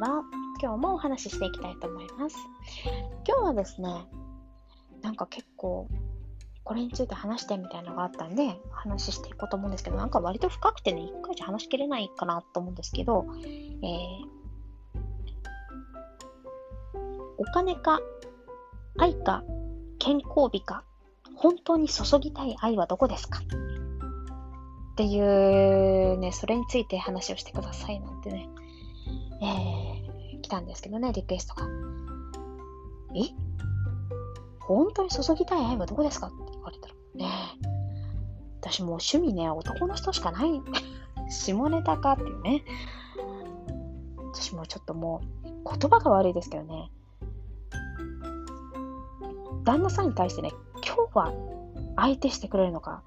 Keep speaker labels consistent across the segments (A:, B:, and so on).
A: は今日もお話ししていきたいと思います。今日はですね、なんか結構これについて話してみたいなのがあったんで話していこうと思うんですけど、なんか割と深くてね、一回じゃ話しきれないかなと思うんですけど、えー、お金か愛か健康美か本当に注ぎたい愛はどこですか？っていうね、それについて話をしてくださいなんてね、えー、たんですけどね、リクエストが。え？本当に注ぎたい愛はどこですかって言われたら、ね私もう趣味ね、男の人しかない。下ネタかっていうね。私もちょっともう、言葉が悪いですけどね。旦那さんに対してね、今日は相手してくれるのか、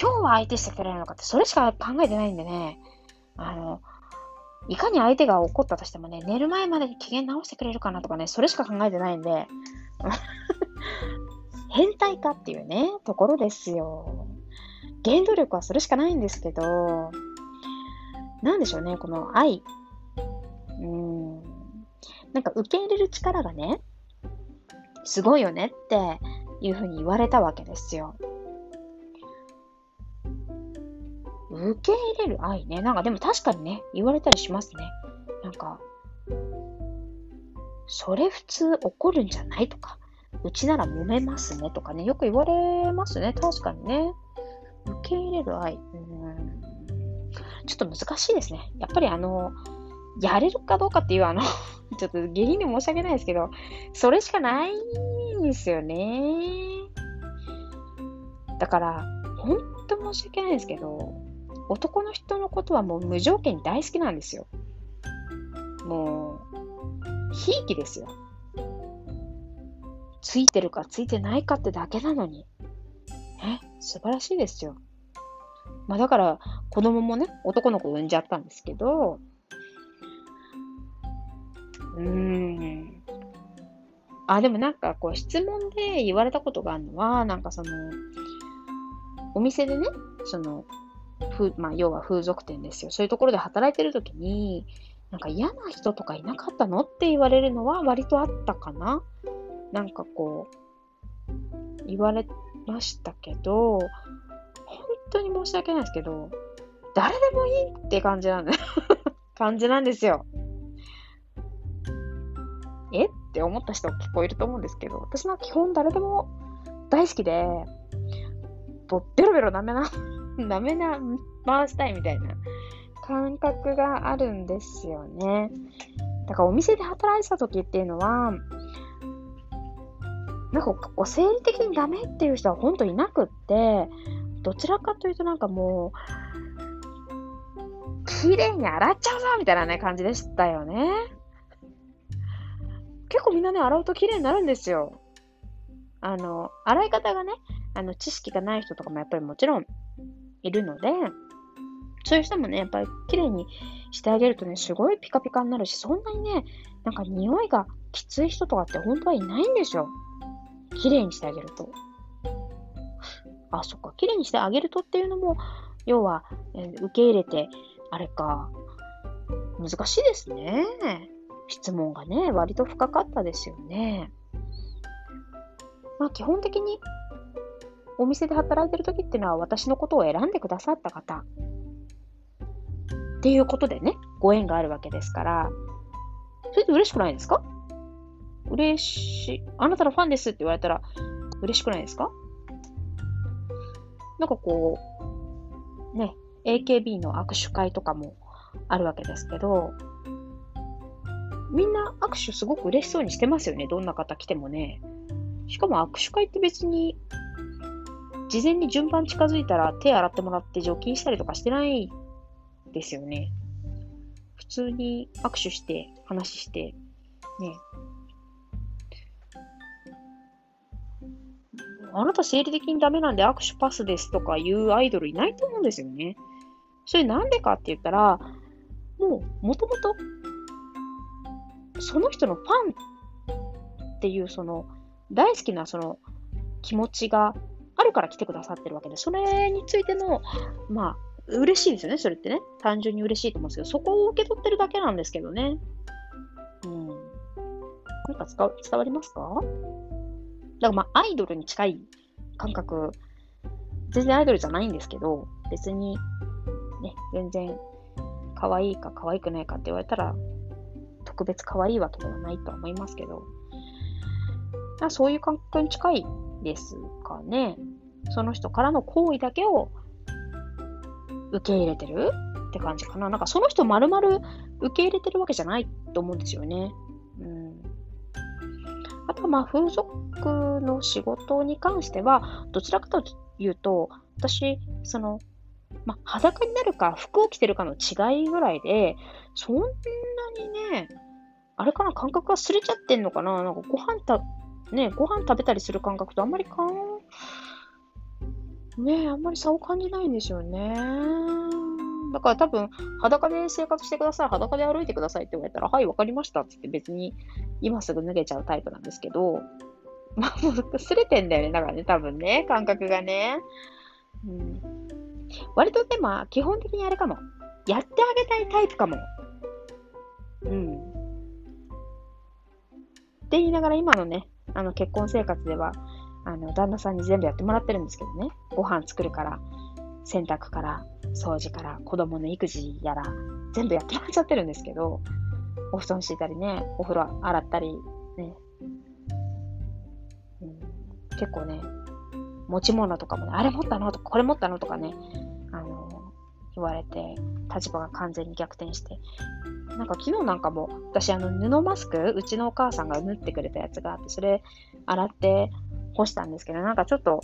A: 今日は相手してくれるのかって、それしか考えてないんでね、あの、いかに相手が怒ったとしてもね、寝る前までに機嫌直してくれるかなとかね、それしか考えてないんで、変態かっていうね、ところですよ。原動力はそれしかないんですけど、なんでしょうね、この愛。うん。なんか受け入れる力がね、すごいよねっていうふうに言われたわけですよ。受け入れる愛ね。なんかでも確かにね、言われたりしますね。なんか、それ普通怒るんじゃないとか、うちなら揉めますねとかね、よく言われますね。確かにね。受け入れる愛。うん。ちょっと難しいですね。やっぱりあの、やれるかどうかっていうあの ちょっと下品で申し訳ないですけど、それしかないんですよね。だから、ほんと申し訳ないですけど、男の人のことはもう無条件に大好きなんですよ。もう、ひいきですよ。ついてるかついてないかってだけなのに。え、素晴らしいですよ。まあだから、子供もね、男の子産んじゃったんですけど、うーん。あ、でもなんかこう質問で言われたことがあるのは、なんかその、お店でね、その、ふまあ、要は風俗店ですよ。そういうところで働いてる時に、なんか嫌な人とかいなかったのって言われるのは割とあったかな。なんかこう、言われましたけど、本当に申し訳ないですけど、誰でもいいって感じなんだ 感じなんですよ。え？って思った人結構いると思うんですけど、私は基本誰でも大好きで、ベロベロ舐めな、舐めな、回したいみたいな感覚があるんですよね。だからお店で働いてた時っていうのは、なんかこう生理的にダメっていう人は本当いなくって、どちらかというとなんかもう、綺麗に洗っちゃうぞみたいなね感じでしたよね。結構みんなね、洗うと綺麗になるんですよ。あの、洗い方がね、あの、知識がない人とかもやっぱりもちろんいるので、そういう人もね、やっぱり綺麗にしてあげるとね、すごいピカピカになるし、そんなにね、なんか匂いがきつい人とかって本当はいないんでしょ。綺麗にしてあげると。あ、そっか、綺麗にしてあげるとっていうのも、要は、えー、受け入れて、あれか、難しいですね。質問がね、割と深かったですよね。まあ基本的にお店で働いてる時っていうのは私のことを選んでくださった方っていうことでね、ご縁があるわけですから、それって嬉しくないですか？嬉しい。あなたのファンですって言われたら嬉しくないですか？なんかこう、ね、AKB の握手会とかもあるわけですけど、みんな握手すごく嬉しそうにしてますよね。どんな方来てもね。しかも握手会って別に、事前に順番近づいたら手洗ってもらって除菌したりとかしてないですよね。普通に握手して、話して、ね。あなた生理的にダメなんで握手パスですとかいうアイドルいないと思うんですよね。それなんでかって言ったら、もう、もともとその人のファンっていうその大好きなその気持ちがあるから来てくださってるわけで、それについての、まあ、嬉しいですよね、それってね。単純に嬉しいと思うんですけど、そこを受け取ってるだけなんですけどね。うん。なんか伝わりますか？だからまあ、アイドルに近い感覚、全然アイドルじゃないんですけど、別に、ね、全然、可愛いか可愛くないかって言われたら、特別可愛いわけではないとは思いますけど、そういう感覚に近いですかね。その人からの行為だけを受け入れてるって感じかな。なんかその人丸々受け入れてるわけじゃないと思うんですよね。うん。あとまあ風俗の仕事に関しては、どちらかというと、私、その、まあ、裸になるか服を着てるかの違いぐらいで、そんなにね、あれかな、感覚がすれちゃってんのかななんかご飯た、ね、ご飯食べたりする感覚とあんまりかん、ねあんまり差を感じないんですよね。だから多分、裸で生活してください、裸で歩いてくださいって言われたら、はい、わかりましたってって別に今すぐ脱げちゃうタイプなんですけど、まあ、もう、すれてんだよね。だからね、多分ね、感覚がね。うん。割とでも、基本的にあれかも。やってあげたいタイプかも。うん。って言いながら今のね、あの結婚生活では、あの、旦那さんに全部やってもらってるんですけどね。ご飯作るから、洗濯から、掃除から、子供の育児やら、全部やってもらっちゃってるんですけど、お布団敷いたりね、お風呂洗ったり、ね、うん、結構ね、持ち物とかもね、あれ持ったの？とか、これ持ったの？とかね、あの、言われて、立場が完全に逆転して、なんか昨日なんかも、私あの布マスク、うちのお母さんが縫ってくれたやつがあって、それ洗って干したんですけど、なんかちょっと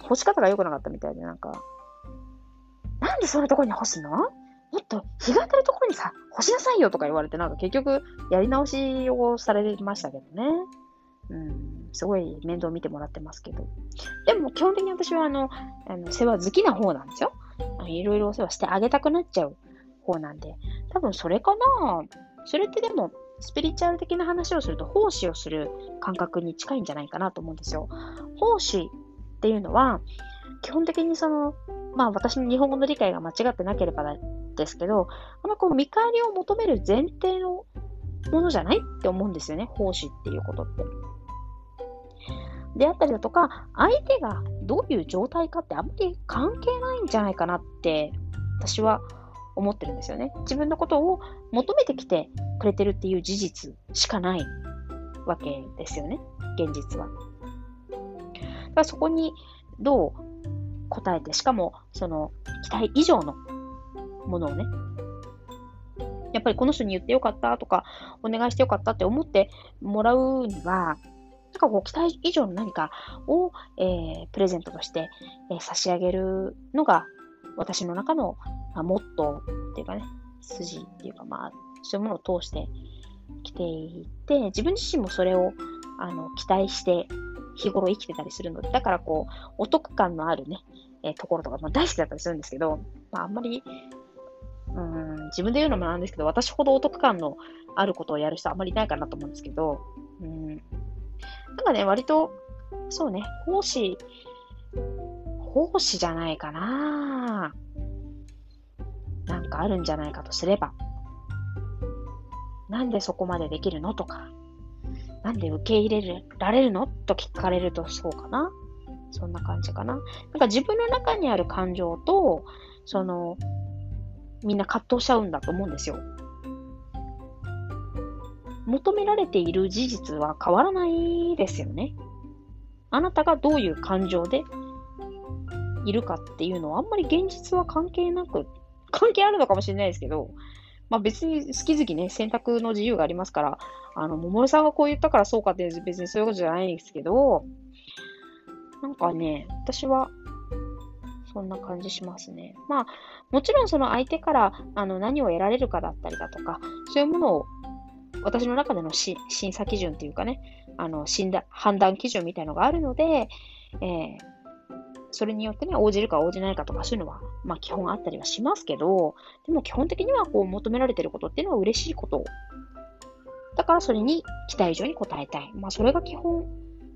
A: 干し方が良くなかったみたいで、なんか、なんでそんなとこに干すの？もっと日が当たるところにさ、干しなさいよとか言われて、なんか結局やり直しをされましたけどね。うん、すごい面倒見てもらってますけど。でも基本的に私はあの、あの世話好きな方なんですよ。いろいろお世話してあげたくなっちゃう方なんで。多分それかなそれってでも、スピリチュアル的な話をすると、奉仕をする感覚に近いんじゃないかなと思うんですよ。奉仕っていうのは、基本的にその、まあ私の日本語の理解が間違ってなければですけど、あんまこう見返りを求める前提のものじゃないって思うんですよね。奉仕っていうことって。であったりだとか、相手がどういう状態かってあんまり関係ないんじゃないかなって私は思ってるんですよね。自分のことを求めてきてくれてるっていう事実しかないわけですよね。現実は。だからそこにどう答えて、しかもその期待以上のものをね、やっぱりこの人に言ってよかったとか、お願いしてよかったって思ってもらうには、なんかこう期待以上の何かを、えー、プレゼントとして、えー、差し上げるのが私の中の、まあ、モットーっていうかね、筋っていうかまあ、そういうものを通してきていて、自分自身もそれをあの期待して日頃生きてたりするので、だからこう、お得感のあるね、えー、ところとか、まあ、大好きだったりするんですけど、まあ、あんまり、うん、自分で言うのもなんですけど、私ほどお得感のあることをやる人あんまりいないかなと思うんですけど、うん、なんかね、割と、そうね、奉仕、奉仕じゃないかな。あるんじゃないかとすれば、なんでそこまでできるのとか、なんで受け入れられるのと聞かれるとそうかな？そんな感じかな。なんか自分の中にある感情と、その、みんな葛藤しちゃうんだと思うんですよ。求められている事実は変わらないですよね。あなたがどういう感情でいるかっていうのはあんまり現実は関係なく、関係あるのかもしれないですけど、まあ別に好き好きね、選択の自由がありますから、あの、桃さんがこう言ったからそうかって別にそういうことじゃないんですけど、なんかね、私は、そんな感じしますね。まあ、もちろんその相手からあの何を得られるかだったりだとか、そういうものを私の中での審査基準というかね、あの判断基準みたいのがあるので、えー、それによってね、応じるか応じないかとかそういうのは、まあ基本あったりはしますけど、でも基本的にはこう求められてることっていうのは嬉しいことだからそれに期待以上に応えたい。まあそれが基本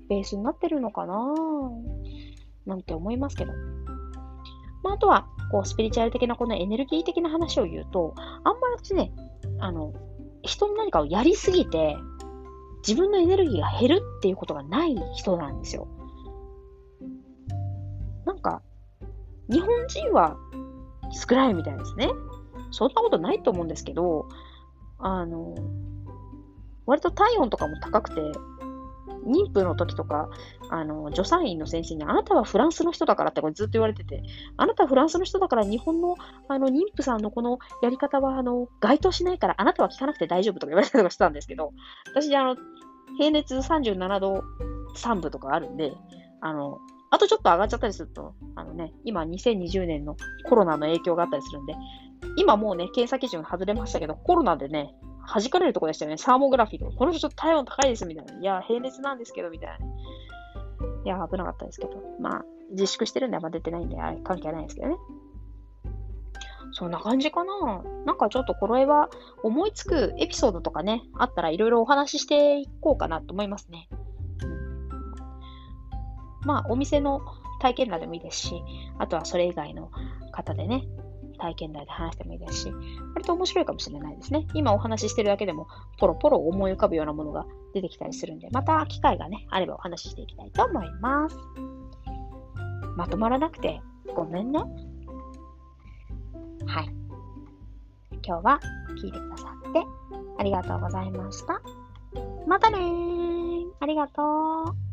A: ベースになってるのかななんて思いますけど。まああとは、こうスピリチュアル的なこのエネルギー的な話を言うと、あんまり私ね、あの、人に何かをやりすぎて、自分のエネルギーが減るっていうことがない人なんですよ。なんか、日本人は少ないみたいですね。そんなことないと思うんですけど、あの、割と体温とかも高くて、妊婦の時とか、あの、助産院の先生に、あなたはフランスの人だからってこれずっと言われてて、あなたはフランスの人だから日本の、あの、妊婦さんのこのやり方は、あの、該当しないから、あなたは聞かなくて大丈夫とか言われたりとかしてたんですけど、私、あの、平熱37度3分とかあるんで、あの、あとちょっと上がっちゃったりすると、あのね、今2020年のコロナの影響があったりするんで、今もうね、検査基準外れましたけど、コロナでね、弾かれるとこでしたよね。サーモグラフィーとか。この人ちょっと体温高いです、みたいな。いや、平熱なんですけど、みたいな。いや、危なかったですけど。まあ、自粛してるんであんま出てないんで、あれ関係ないですけどね。そんな感じかな。なんかちょっとこれは思いつくエピソードとかね、あったらいろいろお話ししていこうかなと思いますね。まあ、お店の体験談でもいいですし、あとはそれ以外の方でね、体験談で話してもいいですし、割と面白いかもしれないですね。今お話ししてるだけでも、ポロポロ思い浮かぶようなものが出てきたりするんで、また機会がね、あればお話ししていきたいと思います。まとまらなくてごめんね。はい。今日は聞いてくださってありがとうございました。またねー。ありがとう。